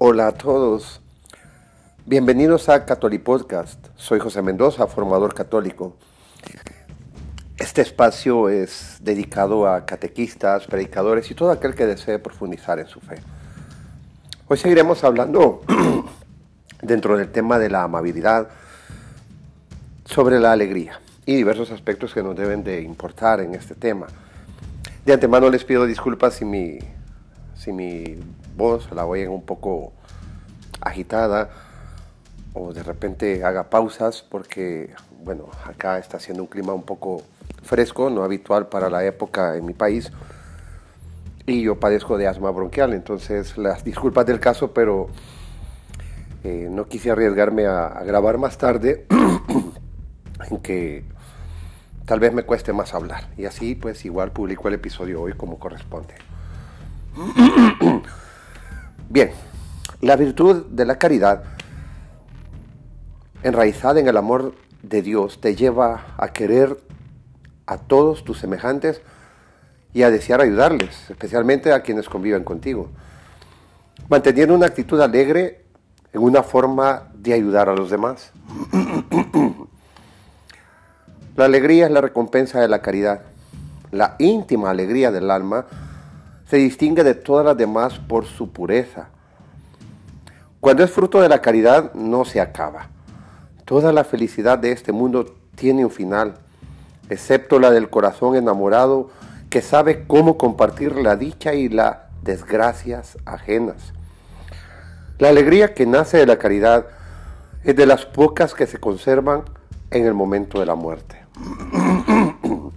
Hola a todos. Bienvenidos a Catholic Podcast. Soy José Mendoza, formador católico. Este espacio es dedicado a catequistas, predicadores y todo aquel que desee profundizar en su fe. Hoy seguiremos hablando dentro del tema de la amabilidad sobre la alegría y diversos aspectos que nos deben de importar en este tema. De antemano les pido disculpas si mi, si mi voz la oyen un poco agitada o de repente haga pausas porque, bueno, acá está haciendo un clima un poco fresco, no habitual para la época en mi país. Y yo padezco de asma bronquial, entonces las disculpas del caso, pero eh, no quise arriesgarme a, a grabar más tarde, en que tal vez me cueste más hablar. Y así pues igual publico el episodio hoy como corresponde. Bien, la virtud de la caridad, enraizada en el amor de Dios, te lleva a querer a todos tus semejantes y a desear ayudarles, especialmente a quienes conviven contigo, manteniendo una actitud alegre en una forma de ayudar a los demás. la alegría es la recompensa de la caridad. La íntima alegría del alma se distingue de todas las demás por su pureza. Cuando es fruto de la caridad no se acaba. Toda la felicidad de este mundo tiene un final, excepto la del corazón enamorado que sabe cómo compartir la dicha y las desgracias ajenas. La alegría que nace de la caridad es de las pocas que se conservan en el momento de la muerte.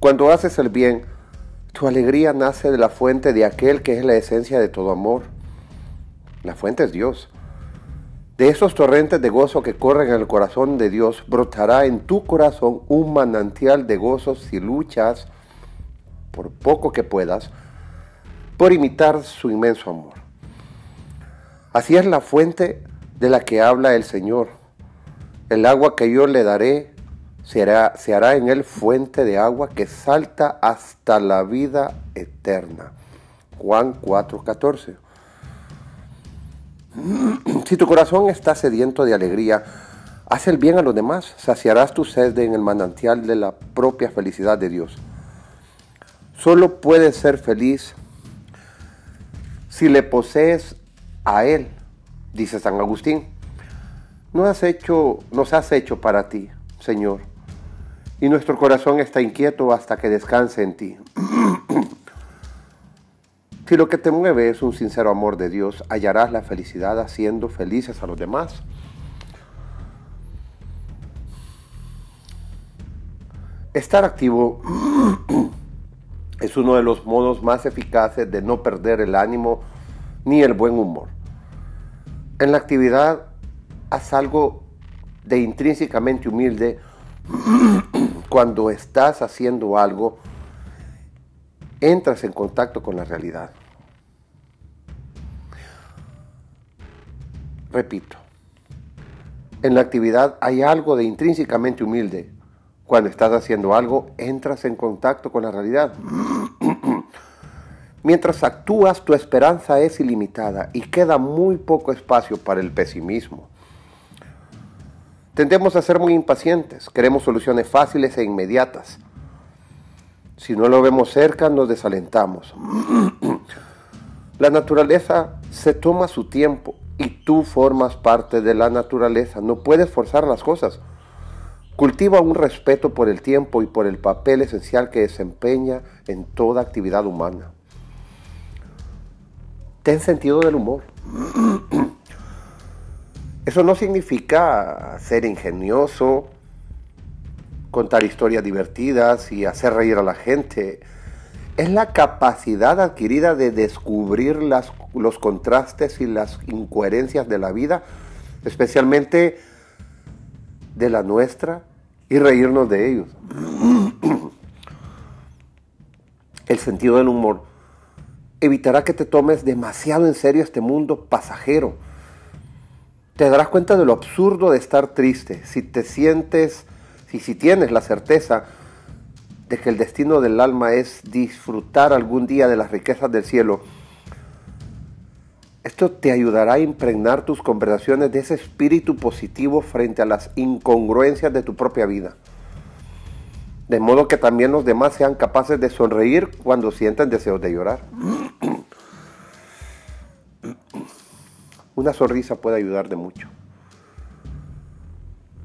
Cuando haces el bien, tu alegría nace de la fuente de aquel que es la esencia de todo amor. La fuente es Dios. De esos torrentes de gozo que corren en el corazón de Dios, brotará en tu corazón un manantial de gozos si luchas, por poco que puedas, por imitar su inmenso amor. Así es la fuente de la que habla el Señor. El agua que yo le daré se hará, en él fuente de agua que salta hasta la vida eterna. Juan 4:14. Si tu corazón está sediento de alegría, haz el bien a los demás, saciarás tu sed en el manantial de la propia felicidad de Dios. Solo puedes ser feliz si le posees a Él, dice San Agustín. No has hecho, nos has hecho para ti, Señor y nuestro corazón está inquieto hasta que descanse en ti. si lo que te mueve es un sincero amor de Dios, hallarás la felicidad haciendo felices a los demás. Estar activo es uno de los modos más eficaces de no perder el ánimo ni el buen humor. En la actividad haz algo de intrínsecamente humilde cuando estás haciendo algo, entras en contacto con la realidad. Repito, en la actividad hay algo de intrínsecamente humilde. Cuando estás haciendo algo, entras en contacto con la realidad. Mientras actúas, tu esperanza es ilimitada y queda muy poco espacio para el pesimismo. Tendemos a ser muy impacientes, queremos soluciones fáciles e inmediatas. Si no lo vemos cerca, nos desalentamos. La naturaleza se toma su tiempo y tú formas parte de la naturaleza. No puedes forzar las cosas. Cultiva un respeto por el tiempo y por el papel esencial que desempeña en toda actividad humana. Ten sentido del humor. Eso no significa ser ingenioso, contar historias divertidas y hacer reír a la gente. Es la capacidad adquirida de descubrir los contrastes y las incoherencias de la vida, especialmente de la nuestra, y reírnos de ellos. El sentido del humor evitará que te tomes demasiado en serio este mundo pasajero te darás cuenta de lo absurdo de estar triste. Si te sientes, si, si tienes la certeza de que el destino del alma es disfrutar algún día de las riquezas del cielo, Esto te ayudará a impregnar tus conversaciones de ese espíritu positivo frente a las incongruencias de tu propia vida. De modo que también los demás sean capaces de sonreír cuando sientan deseos de llorar. Una sonrisa puede ayudar de mucho.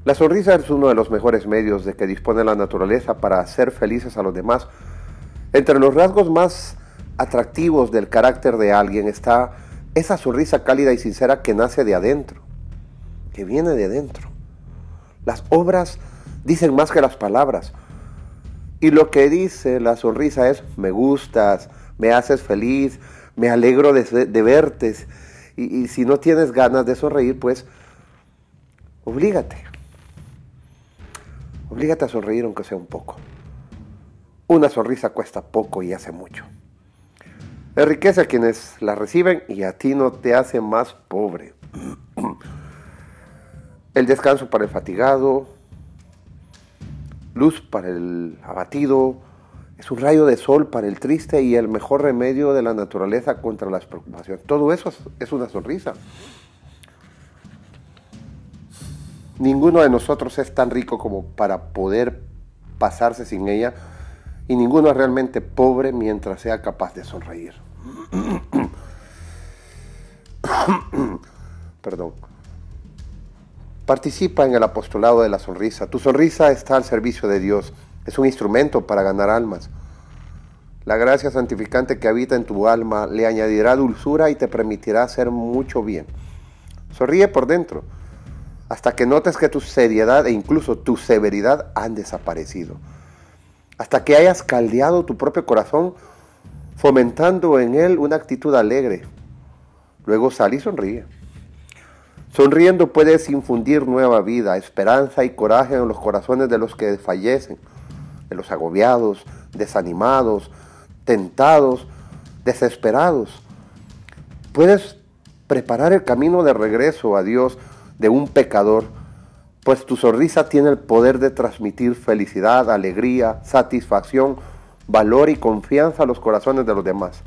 La sonrisa es uno de los mejores medios de que dispone la naturaleza para hacer felices a los demás. Entre los rasgos más atractivos del carácter de alguien está esa sonrisa cálida y sincera que nace de adentro, que viene de adentro. Las obras dicen más que las palabras. Y lo que dice la sonrisa es, me gustas, me haces feliz, me alegro de, verte. Y, si no tienes ganas de sonreír, pues oblígate. Oblígate a sonreír aunque sea un poco. Una sonrisa cuesta poco y hace mucho. Enriquece a quienes la reciben y a ti no te hace más pobre. El descanso para el fatigado, luz para el abatido, es un rayo de sol para el triste y el mejor remedio de la naturaleza contra las preocupaciones. Todo eso es una sonrisa. Ninguno de nosotros es tan rico como para poder pasarse sin ella y ninguno es realmente pobre mientras sea capaz de sonreír. Perdón. Participa en el apostolado de la sonrisa. Tu sonrisa está al servicio de Dios. Es un instrumento para ganar almas. La gracia santificante que habita en tu alma le añadirá dulzura y te permitirá hacer mucho bien. Sonríe por dentro, hasta que notes que tu seriedad e incluso tu severidad han desaparecido hasta que hayas caldeado tu propio corazón, fomentando en él una actitud alegre. Luego sal y sonríe. Sonriendo puedes infundir nueva vida, esperanza y coraje en los corazones de los que fallecen, de los agobiados, desanimados, tentados, desesperados. Puedes preparar el camino de regreso a Dios de un pecador pues tu sonrisa tiene el poder de transmitir felicidad, alegría, satisfacción, valor y confianza a los corazones de los demás.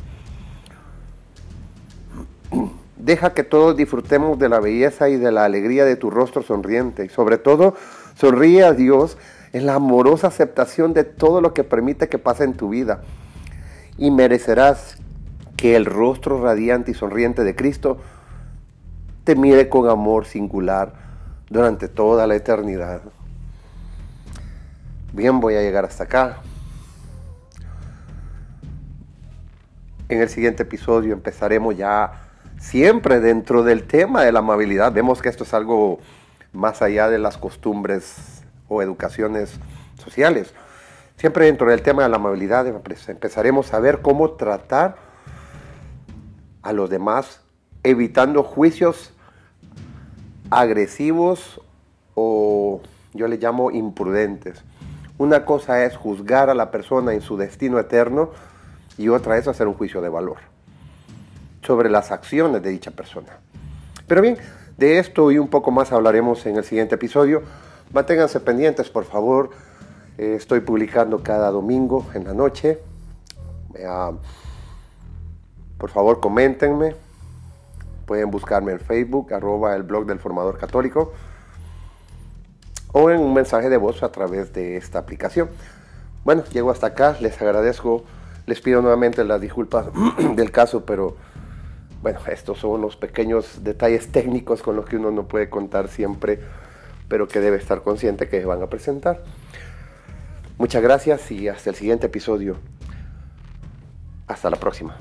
Deja que todos disfrutemos de la belleza y de la alegría de tu rostro sonriente y sobre todo sonríe a Dios en la amorosa aceptación de todo lo que permite que pase en tu vida y merecerás que el rostro radiante y sonriente de Cristo te mire con amor singular durante toda la eternidad. Bien, voy a llegar hasta acá. En el siguiente episodio empezaremos ya siempre dentro del tema de la amabilidad. Vemos que esto es algo más allá de las costumbres o educaciones sociales. Siempre dentro del tema de la amabilidad empezaremos a ver cómo tratar a los demás evitando juicios agresivos o yo le llamo imprudentes. Una cosa es juzgar a la persona en su destino eterno y otra es hacer un juicio de valor sobre las acciones de dicha persona. Pero bien, de esto y un poco más hablaremos en el siguiente episodio. Manténganse pendientes, por favor. Eh, estoy publicando cada domingo en la noche. por favor, coméntenme Pueden buscarme en Facebook, arroba el blog del formador católico, o en un mensaje de voz a través de esta aplicación. Bueno, llego hasta acá, les agradezco, les pido nuevamente las disculpas del caso, pero bueno, estos son los pequeños detalles técnicos con los que uno no puede contar siempre, pero que debe estar consciente que van a presentar. Muchas gracias y hasta el siguiente episodio. Hasta la próxima.